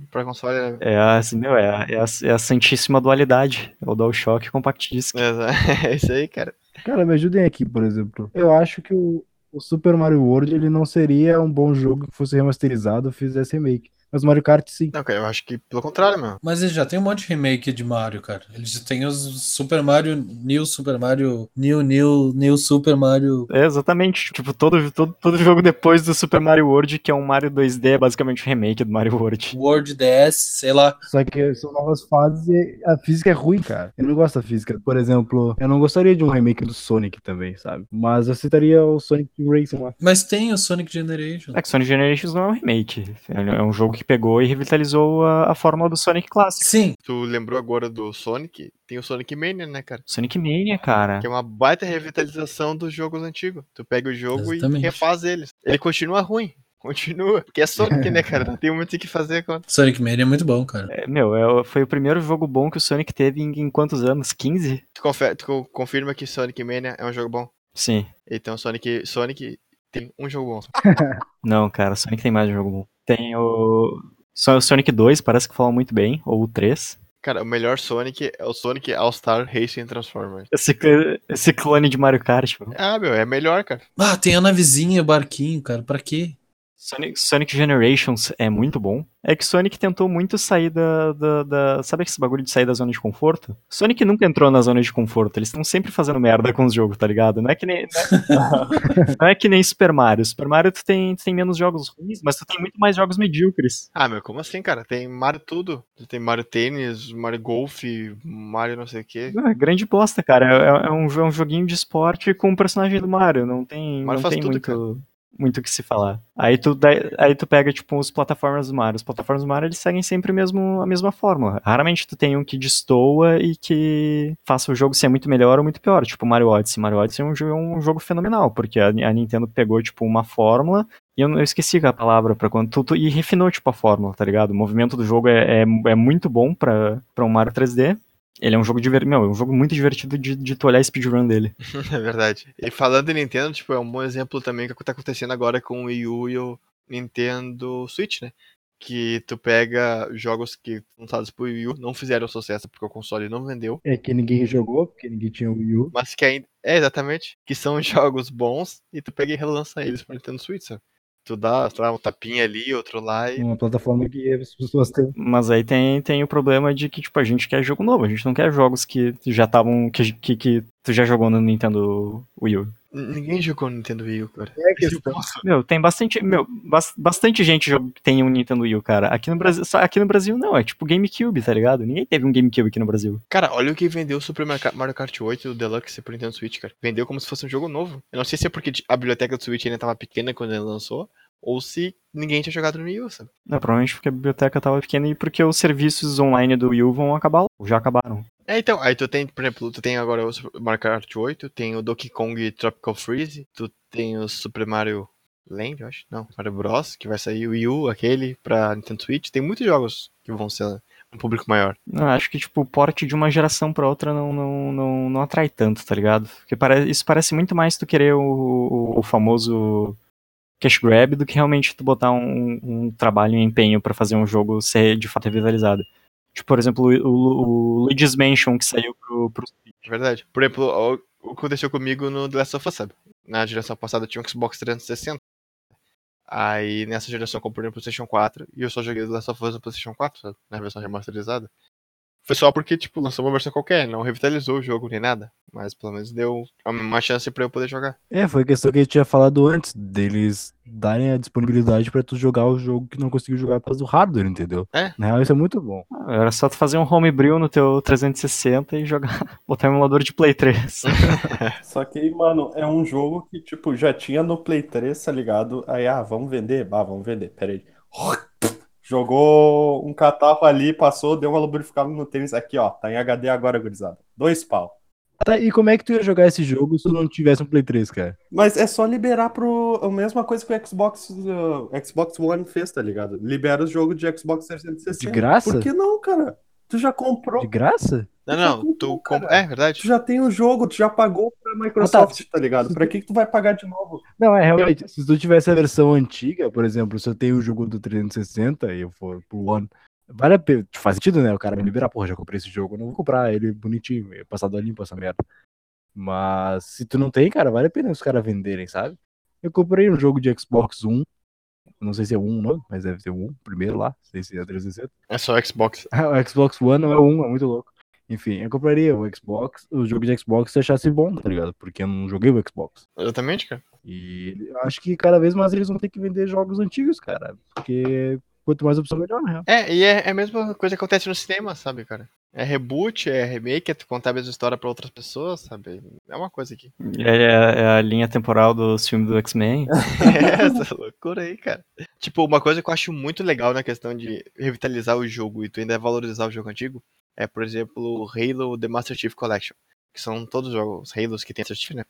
pra console é É a, assim, meu, é a, é a, é a santíssima dualidade. É o DualShock e o Compact Disc. É isso aí, cara. Cara, me ajudem aqui, por exemplo. Eu acho que o, o Super Mario World ele não seria um bom jogo que fosse remasterizado ou fizesse remake. Mas Mario Kart sim. Não, cara, eu acho que pelo contrário, meu. Mas ele já tem um monte de remake de Mario, cara. Eles já têm os Super Mario, New Super Mario, New, New, New Super Mario. É, exatamente. Tipo, todo, todo, todo jogo depois do Super Mario World, que é um Mario 2D, é basicamente um remake do Mario World. World DS, sei lá. Só que são novas fases e a física é ruim, cara. Eu não gosto da física. Por exemplo, eu não gostaria de um remake do Sonic também, sabe? Mas eu citaria o Sonic Racing lá. Mas tem o Sonic Generation. É que Sonic Generations não é um remake. É um jogo que pegou e revitalizou a, a fórmula do Sonic clássico. Sim, Tu lembrou agora do Sonic? Tem o Sonic Mania, né, cara? Sonic Mania, cara. Que é uma baita revitalização dos jogos antigos. Tu pega o jogo Exatamente. e refaz eles. Ele continua ruim. Continua. Porque é Sonic, né, cara? Não tem muito o que fazer. Quando... Sonic Mania é muito bom, cara. É, meu, é- foi o primeiro jogo bom que o Sonic teve em, em quantos anos? 15? Tu, confe- tu co- confirma que Sonic Mania é um jogo bom. Sim. Então Sonic, Sonic Tem um jogo bom. Não, cara, Sonic tem mais de jogo bom. Tem o. Só o Sonic 2, parece que falam muito bem, ou o 3. Cara, o melhor Sonic é o Sonic All-Star Racing Transformers. Esse, esse clone de Mario Kart, mano. Ah, meu, é melhor, cara. Ah, tem a navezinha, barquinho, cara. Pra quê? Sonic, Sonic Generations é muito bom. É que Sonic tentou muito sair da, da, da- Sabe esse bagulho de sair da zona de conforto? Sonic nunca entrou na zona de conforto. Eles estão sempre fazendo merda com os jogos, tá ligado? Não é que nem. Não é, é que nem Super Mario. Super Mario tu tem, tu tem menos jogos ruins, mas tu tem muito mais jogos medíocres. Ah, meu, como assim, cara? Tem Mario tudo. Tem Mario Tênis, Mario Golf, Mario não sei o quê. É, grande bosta, cara. É, é um, é um joguinho de esporte com o personagem do Mario. Não tem, Mario não faz tem tudo, muito, muito o que se falar. Aí tu, aí tu pega, tipo, os plataformas do Mario. Os plataformas do Mario, eles seguem sempre mesmo, a mesma fórmula. Raramente tu tem um que destoa e que faça o jogo ser muito melhor ou muito pior. Tipo, Mario Odyssey. Mario Odyssey é um, jo- um jogo fenomenal, porque a, a Nintendo pegou, tipo, uma fórmula e eu, eu esqueci a palavra pra quando tu, tu- e refinou, tipo, a fórmula, tá ligado? O movimento do jogo é, é, é muito bom pra um Mario 3D. Ele é um jogo divertido, meu, é um jogo muito divertido de, de tu olhar a speedrun dele. É verdade. E falando em Nintendo, tipo, é um bom exemplo também que tá acontecendo agora com o Wii U e o Nintendo Switch, né? Que tu pega jogos que lançados pro Wii U, não fizeram sucesso porque o console não vendeu, É que ninguém jogou, porque ninguém tinha o Wii U. mas que ainda. É, exatamente. Que são jogos bons e tu pega e relança eles pro Nintendo Switch, sabe? Tu dá, lá, um tapinha ali, outro lá e. Uma plataforma que as pessoas têm. Mas aí tem, tem o problema de que, tipo, a gente quer jogo novo, a gente não quer jogos que já estavam. Que, que, que tu já jogou no Nintendo Wii U. Ninguém jogou no Nintendo Wii U, cara. É questão. Meu, tem bastante. Meu, bas- bastante gente que tem um Nintendo Wii U, cara. Aqui no Brasil, só aqui no Brasil não, é tipo GameCube, tá ligado? Ninguém teve um GameCube aqui no Brasil. Cara, olha o que vendeu o Super Mario Kart- Mario Kart 8 o Deluxe pro Nintendo Switch, cara. Vendeu como se fosse um jogo novo. Eu não sei se é porque a biblioteca do Switch ainda tava pequena quando ele lançou, ou se ninguém tinha jogado no Wii U, sabe? Não, provavelmente porque a biblioteca tava pequena e porque os serviços online do Wii U vão acabar, ou já acabaram. É, então, aí tu tem, por exemplo, tu tem agora o Super Mario Kart 8, tem o Donkey Kong Tropical Freeze, tu tem o Super Mario Land, eu acho, não, Mario Bros, que vai sair o Wii U, aquele, pra Nintendo Switch, tem muitos jogos que vão ser um público maior. Não, acho que, tipo, o porte de uma geração pra outra não, não, não, não atrai tanto, tá ligado? Porque pare... isso parece muito mais tu querer o, o, o famoso cash grab do que realmente tu botar um, um trabalho e empenho pra fazer um jogo ser de fato revitalizado. Tipo, por exemplo, o, o, Luigi's Mansion que saiu pro, pro É verdade. Por exemplo, o, o que aconteceu comigo no The Last of Us, sabe? Na geração passada tinha um Xbox 360. Aí nessa geração eu comprei no PlayStation 4 e eu só joguei The Last of Us no PlayStation 4, sabe? Na versão remasterizada. Foi só porque, tipo, lançou uma versão qualquer, não revitalizou o jogo nem nada. Mas pelo menos deu uma chance pra eu poder jogar. É, foi a questão que a gente tinha falado antes, deles darem a disponibilidade pra tu jogar o jogo que não conseguiu jogar por causa do hardware, entendeu? É. Na real, isso é muito bom. Era só tu fazer um homebrew no teu 360 e jogar, botar um emulador de Play 3. Só que, mano, é um jogo que, tipo, já tinha no Play 3, tá ligado? Aí, ah, vamos vender? Ah, vamos vender, peraí. Jogou um catarro ali, passou, deu uma lubrificada no tênis. Aqui, ó, tá em HD agora, gurizada. Dois pau. E como é que tu ia jogar esse jogo se tu não tivesse um Play 3, cara? Mas é só liberar pro. A mesma coisa que o Xbox, uh, Xbox One fez, tá ligado? Libera o jogo de Xbox 360. De graça? Por que não, cara? Tu já comprou. De graça? Não, não, tu comprou, compra. cara. É verdade. Tu já tem o jogo, tu já pagou pra Microsoft, tá ligado? Pra que, que tu vai pagar de novo? Não, é realmente, se tu tivesse a versão antiga, por exemplo, se eu tenho o jogo do 360 e eu for pro One, vale a pena, faz sentido, né? O cara me liberar, porra, já comprei esse jogo, eu não vou comprar ele bonitinho, é passado a limpo essa merda. Mas se tu não tem, cara, vale a pena os caras venderem, sabe? Eu comprei um jogo de Xbox One, não sei se é o 1 não, mas deve ser o 1, primeiro lá, não sei se é 360. É só Xbox. o Xbox One não é o 1, é muito louco. Enfim, eu compraria o Xbox, o jogo de Xbox se achasse bom, tá ligado? Porque eu não joguei o Xbox. Exatamente, cara. E acho que cada vez mais eles vão ter que vender jogos antigos, cara. Porque quanto mais opção, melhor, na real. É, e é, é a mesma coisa que acontece no cinema, sabe, cara? É reboot, é remake, é tu contar a mesma história pra outras pessoas, sabe? É uma coisa aqui. É, é- é a linha temporal dos filmes do X-Men. É essa loucura aí, cara. Tipo, uma coisa que eu acho muito legal na questão de revitalizar o jogo e tu ainda valorizar o jogo antigo é, por exemplo, o Halo The Master Chief Collection. Que são todos os jogos, os Halos que tem Master Chief, né?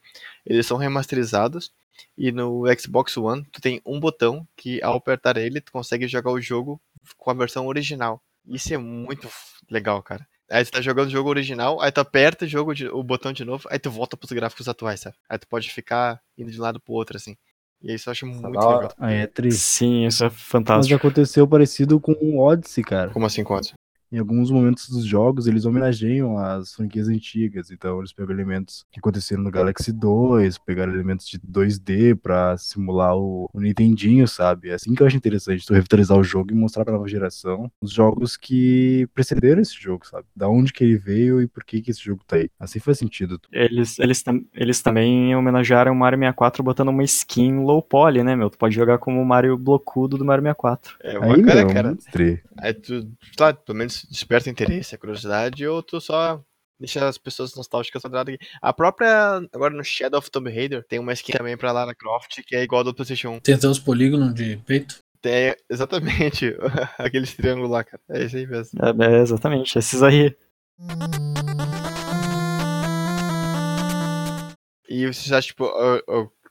Eles são remasterizados e no Xbox One tu tem um botão que ao apertar ele tu consegue jogar o jogo com a versão original. Isso é muito legal, cara. Aí tu tá jogando o jogo original, aí tu aperta o, jogo de- o botão de novo, aí tu volta pros gráficos atuais, sabe? Aí tu pode ficar indo de um lado pro outro, assim. E isso eu acho muito da hora. legal. Aí é triste. Sim, isso é Mas fantástico. aconteceu parecido com o Odyssey, cara. Como assim, quanto? Em alguns momentos dos jogos, eles homenageiam as franquias antigas. Então, eles pegam elementos que aconteceram no Galaxy 2, pegaram elementos de 2D pra simular o, o Nintendinho, sabe? É assim que eu acho interessante, tu revitalizar o jogo e mostrar pra nova geração os jogos que precederam esse jogo, sabe? Da onde que ele veio e por que que esse jogo tá aí. Assim faz sentido. Eles, eles, tam- eles também homenagearam o Mario 64 botando uma skin low poly, né, meu? Tu pode jogar como o Mario blocudo do Mario 64. É Aí, bacana, meu, cara. Aí tu, tá, pelo menos desperta interesse, a curiosidade, ou tu só deixa as pessoas nostálgicas quadradas aqui. A própria, agora no Shadow of Tomb Raider, tem uma skin também pra Lara Croft, que é igual a do PlayStation 1. Tem até os polígonos de peito. É exatamente aqueles triângulos lá, cara. É isso aí mesmo. É, é, exatamente, esses aí. E vocês acham, tipo,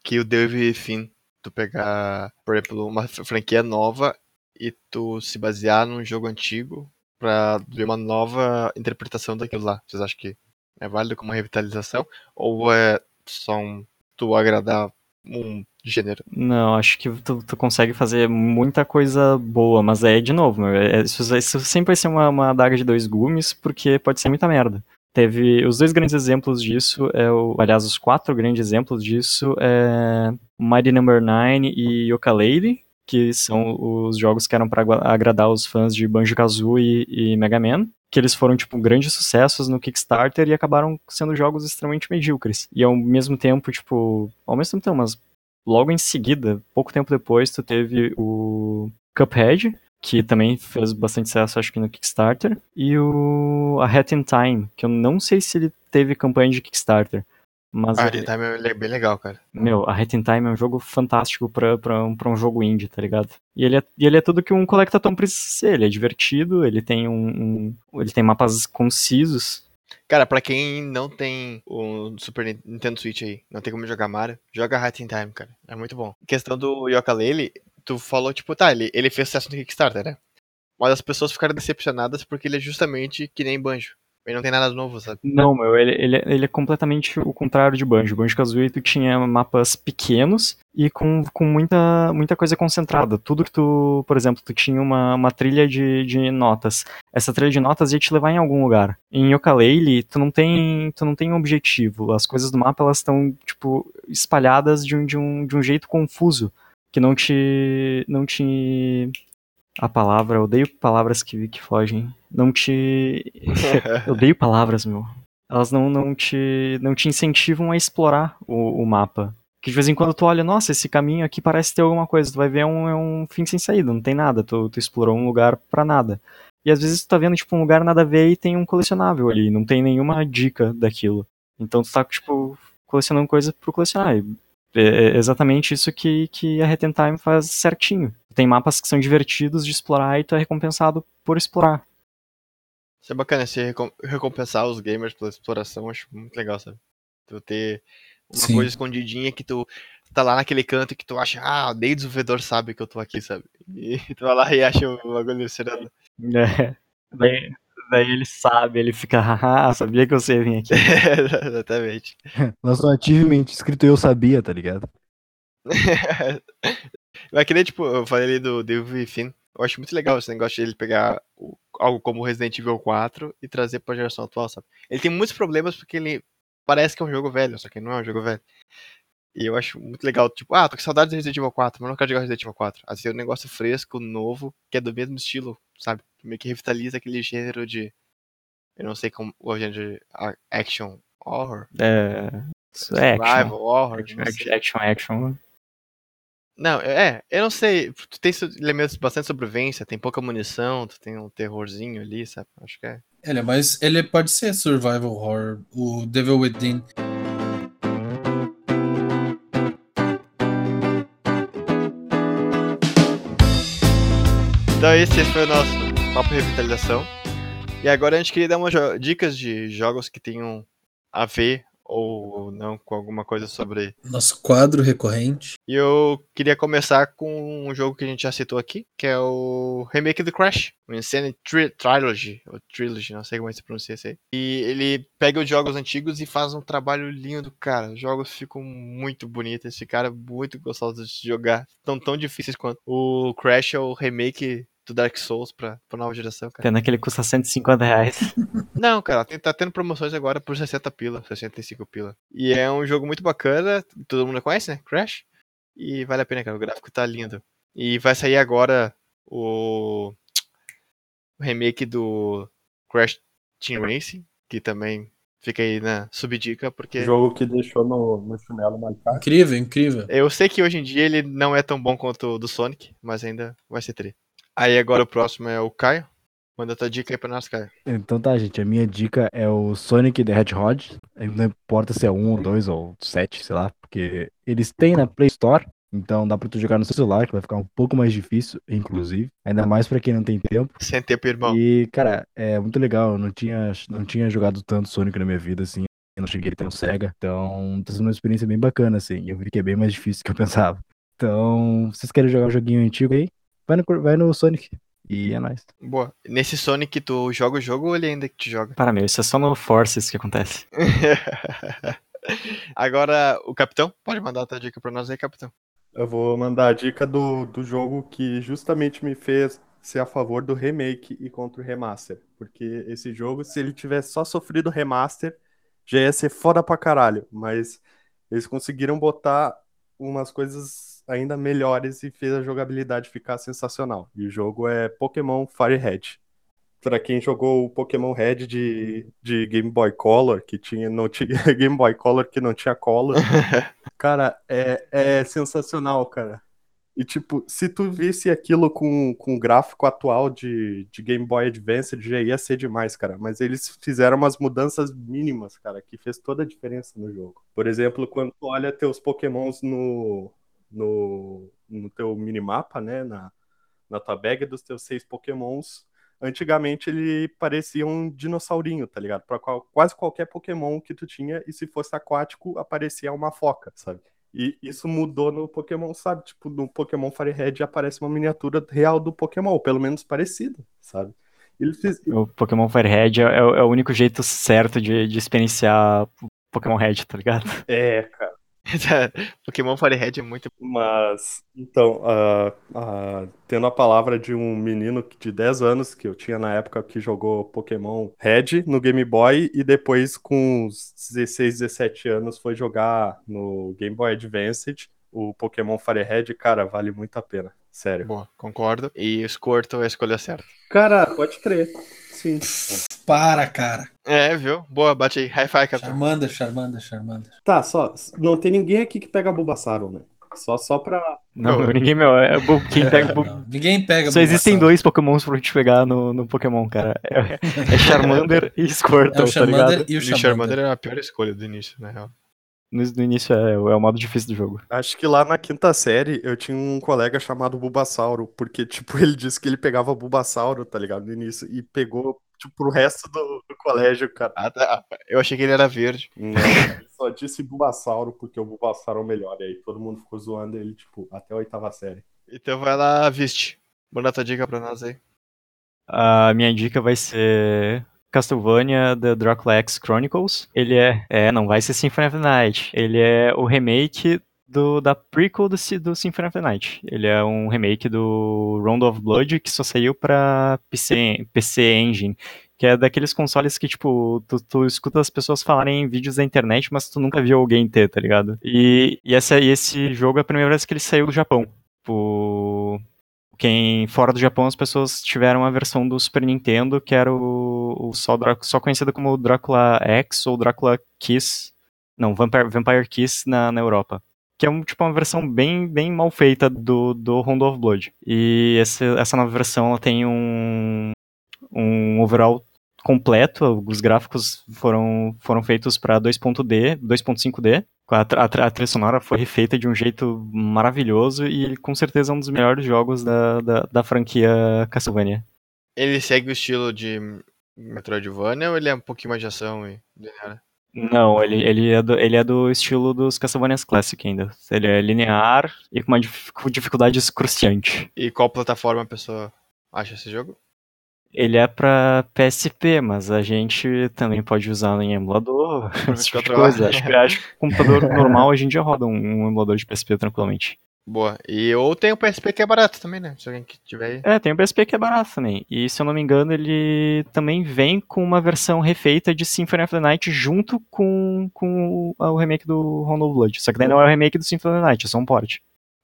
que o Dave Finn, tu pegar, por exemplo, uma fr- franquia nova e tu se basear num jogo antigo pra ver uma nova interpretação daquilo lá? Vocês acham que é válido como uma revitalização? Ou é só um tu agradar um gênero? Não, acho que tu, tu consegue fazer muita coisa boa, mas é de novo, meu, é- isso, isso sempre vai ser uma, uma adaga de dois gumes, porque pode ser muita merda. Teve os dois grandes exemplos disso, é o, aliás, os quatro grandes exemplos disso é Mighty Number 9 e Yooka-Laylee, que são os jogos que eram para agradar os fãs de Banjo-Kazooie e, Mega Man, que eles foram tipo grandes sucessos no Kickstarter e acabaram sendo jogos extremamente medíocres. E ao mesmo tempo, tipo, ao mesmo tempo, mas logo em seguida, pouco tempo depois, tu teve o Cuphead, que também fez bastante sucesso, acho que no Kickstarter, e o A Hat in Time, que eu não sei se ele teve campanha de Kickstarter, mas Ah, ele- Time é bem legal, cara. meu, a Hat in Time é um jogo fantástico pra, pra, um, pra um jogo indie, tá ligado? E ele é, e ele é tudo que um Collectathon precisa ser. Ele é divertido, ele tem um, um- ele tem mapas concisos. Cara, pra quem não tem o Super Nin- Nintendo Switch aí, não tem como jogar Mario, joga Hat in Time, cara. É muito bom. Questão do Yooka-Laylee, tu falou, tipo, tá, ele, ele fez sucesso no Kickstarter, né? Mas as pessoas ficaram decepcionadas porque ele é justamente que nem Banjo. Ele não tem nada novo, sabe? Não, meu, ele, ele, é- ele é completamente o contrário de Banjo. Banjo-Kazooie tu tinha mapas pequenos e com, com muita, muita coisa concentrada. Tudo que tu, por exemplo, tu tinha uma, uma trilha de, de notas. Essa trilha de notas ia te levar em algum lugar. Em Yooka-Laylee, tu não tem, tu não tem um objetivo. As coisas do mapa, elas estão, tipo, espalhadas de um, de um, de um jeito confuso. Que não te, não te... A palavra, eu odeio palavras que, que fogem. Não te... Eu odeio palavras, meu. Elas não, não, te, não te incentivam a explorar o, o mapa. Que de vez em quando tu olha, nossa, esse caminho aqui parece ter alguma coisa. Tu vai ver, é um, é um fim sem saída, não tem nada. Tu, tu explorou um lugar pra nada. E às vezes tu tá vendo, tipo, um lugar nada a ver e tem um colecionável ali. Não tem nenhuma dica daquilo. Então tu tá, tipo, colecionando coisa pro colecionar. E É é exatamente isso que, que a Retent Time faz certinho. Tem mapas que são divertidos de explorar e tu é recompensado por explorar. Isso é bacana, se recom- recompensar os gamers pela exploração, eu acho muito legal, sabe? Tu ter uma Sim. coisa escondidinha que tu tá lá naquele canto que tu acha, ah, nem o desenvolvedor sabe que eu tô aqui, sabe? E tu vai lá e acha o bagulho sereno. É. Daí, daí ele sabe, ele fica, haha, sabia que você ia vir aqui. Exatamente. Lançou ativamente escrito eu sabia, tá ligado? Vai que nem, tipo, eu falei ali do David Finn. Eu acho muito legal esse negócio de ele pegar o- algo como Resident Evil 4 e trazer pra geração atual, sabe? Ele tem muitos problemas porque ele parece que é um jogo velho, só que não é um jogo velho. E eu acho muito legal, tipo, ah, tô com saudade de Resident Evil 4, mas não quero jogar Resident Evil 4. Assim, é um negócio fresco, novo, que é do mesmo estilo, sabe? Que meio que revitaliza aquele gênero de. Eu não sei como. O gênero de action horror. É. É action. Survival horror. Action, action, action. Não, é, eu não sei. Tu tem elementos bastante de sobrevivência, tem pouca munição, tu tem um terrorzinho ali, sabe? Acho que é. Ele é mais. Ele pode ser survival horror. O Devil Within. Então esse foi o nosso papo revitalização. E agora a gente queria dar umas dicas de jogos que tenham a ver ou não com alguma coisa sobre. Nosso quadro recorrente. E eu queria começar com um jogo que a gente já citou aqui, que é o remake do Crash, o Insane Tri Trilogy, ou Trilogy, não sei como é que se pronuncia isso aí. E ele pega os jogos antigos e faz um trabalho lindo, cara. Os jogos ficam muito bonitos, ficaram muito gostosos de jogar, tão tão difíceis quanto. O Crash é o remake do Dark Souls pra, pra nova geração, cara. Pena que ele custa 150 reais. Não, cara, tá tendo promoções agora por 60 pila, 65 pila. E é um jogo muito bacana, todo mundo conhece, né? Crash. E vale a pena, cara, o gráfico tá lindo. E vai sair agora o, o remake do Crash Team Racing, que também fica aí na subdica, porque Jogo que deixou no, no chinelo marcado. Incrível, incrível. eu sei que hoje em dia ele não é tão bom quanto o do Sonic, mas ainda vai ser tri. Aí agora o próximo é o Caio. Manda tua dica aí pra nós, Caio. Então tá, gente. A minha dica é o Sonic the Hedgehog. Não importa se é um, ou dois ou sete, sei lá, porque eles têm na Play Store. Então dá pra tu jogar no seu celular, que vai ficar um pouco mais difícil, inclusive. Ainda mais pra quem não tem tempo. Sem tempo, irmão. E, cara, é muito legal. Eu não tinha, não tinha jogado tanto Sonic na minha vida, assim. Eu não cheguei a ter um Sega. Então, tá sendo uma experiência bem bacana, assim. Eu vi que é bem mais difícil do que eu pensava. Então, vocês querem jogar um joguinho antigo aí? Vai no, vai no Sonic. E é nóis. Boa. Nesse Sonic, tu joga o jogo ou ele ainda que te joga? Para, meu, isso é só no Forces que acontece. Agora, o capitão, pode mandar a tua dica pra nós aí, capitão. Eu vou mandar a dica do, do jogo que justamente me fez ser a favor do remake e contra o remaster. Porque esse jogo, se ele tivesse só sofrido remaster, já ia ser foda pra caralho. Mas eles conseguiram botar umas coisas ainda melhores e fez a jogabilidade ficar sensacional. E o jogo é Pokémon Fire Red. Pra quem jogou o Pokémon Red de, de Game Boy Color, que tinha, não tinha Game Boy Color que não tinha color, Cara, é, é sensacional, cara. E, tipo, se tu visse aquilo com, com o gráfico atual de, de Game Boy Advance, já ia ser demais, cara. Mas eles fizeram umas mudanças mínimas, cara, que fez toda a diferença no jogo. Por exemplo, quando tu olha teus Pokémons no, no, no teu minimapa, né, na, na tua bag dos teus seis Pokémons, antigamente ele parecia um dinossaurinho, tá ligado? Pra qual- quase qualquer Pokémon que tu tinha, e se fosse aquático, aparecia uma foca, sabe? E isso mudou no Pokémon, sabe? Tipo, no Pokémon Fire Red aparece uma miniatura real do Pokémon, ou pelo menos parecida, sabe? O Pokémon Fire Red é, é o é o único jeito certo de, de experienciar Pokémon Red, tá ligado? É, cara. Pokémon Fire Red é muito. Mas, então, ah, ah, tendo a palavra de um menino de 10 anos, que eu tinha na época que jogou Pokémon Red no Game Boy, e depois com uns 16, 17 anos foi jogar no Game Boy Advance, o Pokémon Fire Red, cara, vale muito a pena, sério. Boa, concordo. E o Squirtle é a escolha certa. Cara, pode crer, sim. Para, cara. É, viu? Boa, bate aí. High five, capitão. Charmander, Charmander, Charmander. Tá, só, não tem ninguém aqui que pega Bulbasaur, né? Só, só pra... Não, Não. ninguém, meu, é, bu- quem pega. bu- Não, ninguém pega Só existem Bulbasaur. dois Pokémons pra gente pegar no, no Pokémon, cara. É, é Charmander e É Squirtle, o tá Charmander ligado? e o E o Charmander Charmander. era a pior escolha do início, na real. No, no início é, é o modo difícil do jogo. Acho que lá na quinta série eu tinha um colega chamado Bulbasauro, porque, tipo, ele disse que ele pegava Bulbasauro, tá ligado, no início, e pegou, tipo, pro resto do, do colégio, cara. Ah, tá. Eu achei que ele era verde. Não, ele só disse Bulbasauro porque o Bulbasauro é o melhor, e aí todo mundo ficou zoando ele, tipo, até a oitava série. Então vai lá, Viste. Manda tua dica pra nós aí. A minha dica vai ser Castlevania The Dracula X Chronicles. Ele é, é, não vai ser Symphony of the Night. Ele é o remake do, da prequel do, do Symphony of the Night. Ele é um remake do Round of Blood que só saiu pra PC, PC Engine. Que é daqueles consoles que, tipo, tu, tu escuta as pessoas falarem em vídeos da internet, mas tu nunca viu alguém ter, tá ligado? E, e, essa, e esse jogo é a primeira vez que ele saiu do Japão. Tipo, quem fora do Japão as pessoas tiveram a versão do Super Nintendo que era o, o só, só conhecido como Drácula X ou Drácula Kiss. Não Vampire, Vampire Kiss na, na Europa. Que é um, tipo uma versão bem, bem mal feita do, do Round of Blood. E esse, essa nova versão ela tem um um overall completo. Os gráficos foram, foram feitos para 2.D 2.5D a, a, a trilha sonora foi refeita de um jeito maravilhoso e ele com certeza é um dos melhores jogos da, da, da franquia Castlevania. Ele segue o estilo de Metroidvania ou ele é um pouquinho mais de ação e? Não, ele, ele, é do, ele é do estilo dos Castlevanias Classic ainda. Ele é linear e com uma dificuldade excruciante. E qual plataforma a pessoa acha esse jogo? Ele é pra PSP, mas a gente também pode usar em emulador, esse tipo de 24 horas. coisa. Acho que, acho que o computador normal hoje em dia roda um, um emulador de PSP tranquilamente. Boa. E ou tem o PSP que é barato também, né? Se alguém que tiver aí. É, tem o PSP que é barato também. E se eu não me engano, ele também vem com uma versão refeita de Symphony of the Night junto com, com o, remake do Round of Blood. Só que daí não é o remake do Symphony of the Night, é só um port.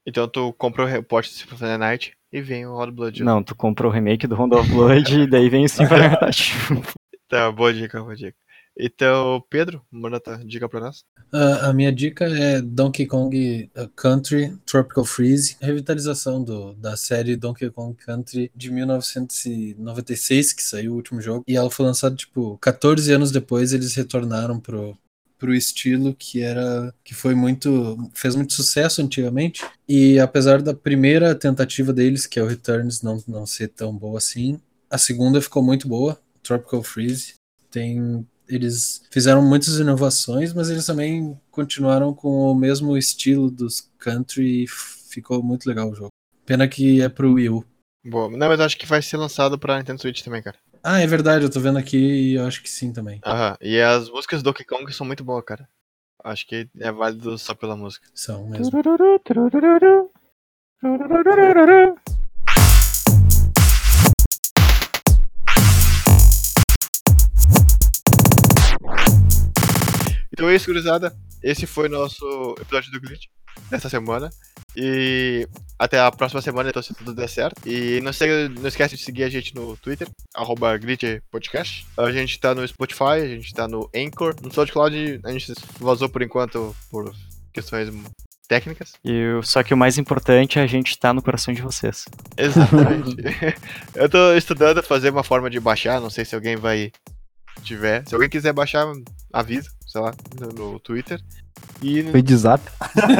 Então tu compra o reporte do Symphony of the Night e vem o Hot Blood. Não, tu compra o remake do Round of Blood e daí vem o Symphony. Tá, boa dica, boa dica. Então, Pedro, manda tua dica pra nós. Ah, a minha dica é Donkey Kong uh, Country Tropical Freeze, revitalização do, da série Donkey Kong Country de 1996, que saiu o último jogo, e ela foi lançada tipo 14 anos depois, eles retornaram pro pro estilo que era que foi muito fez muito sucesso antigamente e apesar da primeira tentativa deles que é o Returns não não ser tão boa assim a segunda ficou muito boa Tropical Freeze tem eles fizeram muitas inovações, mas eles também continuaram com o mesmo estilo dos country e ficou muito legal o jogo. Pena que é pro Wii U. Boa. Não, mas acho que vai ser lançado pra Nintendo Switch também, cara. Ah, é verdade, eu tô vendo aqui e eu acho que sim também. Aham. E as músicas do Donkey Kong são muito boas, cara. Acho que é válido só pela música. São mesmo. Então é isso, gurizada. Esse foi o nosso episódio do Glitch dessa semana. E até a próxima semana, então, se tudo der certo. E não, se, não esquece de seguir a gente no Twitter, arroba Podcast. A gente tá no Spotify, a gente tá no Anchor. No SoundCloud a gente vazou por enquanto por questões técnicas. E só que o mais importante é a gente estar no coração de vocês. Exatamente. Eu tô estudando fazer uma forma de baixar, não sei se alguém vai tiver. Se alguém quiser baixar, avisa, sei lá, no, no Twitter. E Foi de zap.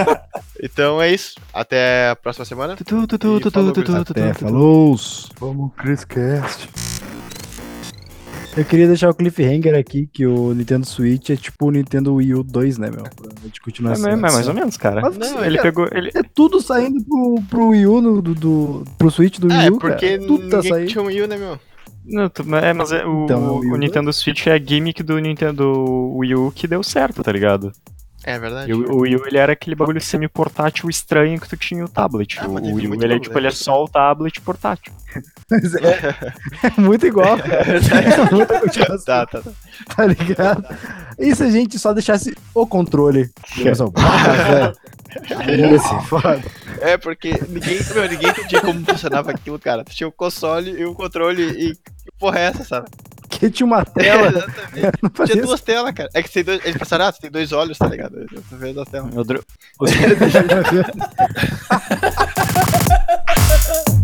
então é isso. Até a próxima semana. Falou. Até, falou! Vamos. Eu queria deixar o cliffhanger aqui, que o Nintendo Switch é tipo o Nintendo Wii U 2, né, meu? Pra gente É, assim. mas mais ou menos, cara. Mas Não, ele cara, pegou. Ele, É tudo saindo pro, pro Wii U, no, do, do- pro Switch do Wii É, U, porque cara. Tudo tá saindo. tinha um Wii U, né, meu? Não, é, mas é, o, Então, é o U Nintendo Switch é a gimmick do Nintendo Wii U que deu certo, tá ligado? É verdade. E o, o Wii U ele era aquele bagulho semi-portátil estranho que tu tinha o tablet. Ah, o teve Wii U muito ele é tipo, ele é né? só o tablet portátil. Mas é, é muito igual. É muita continuação, Tá, tá, tá. tá ligado? E se a gente só deixasse o controle? É, porque ninguém, meu, ninguém entendia como funcionava aquilo, cara. Tu tinha o console e o controle e. Que porra é essa, sabe? Que tinha uma tela. Exatamente. Não fazia Tinha duas telas, cara. É que tem dois. Eles pensaram, ah, tem dois olhos, tá ligado? Eu tô vendo as telas. Eu dro- isso.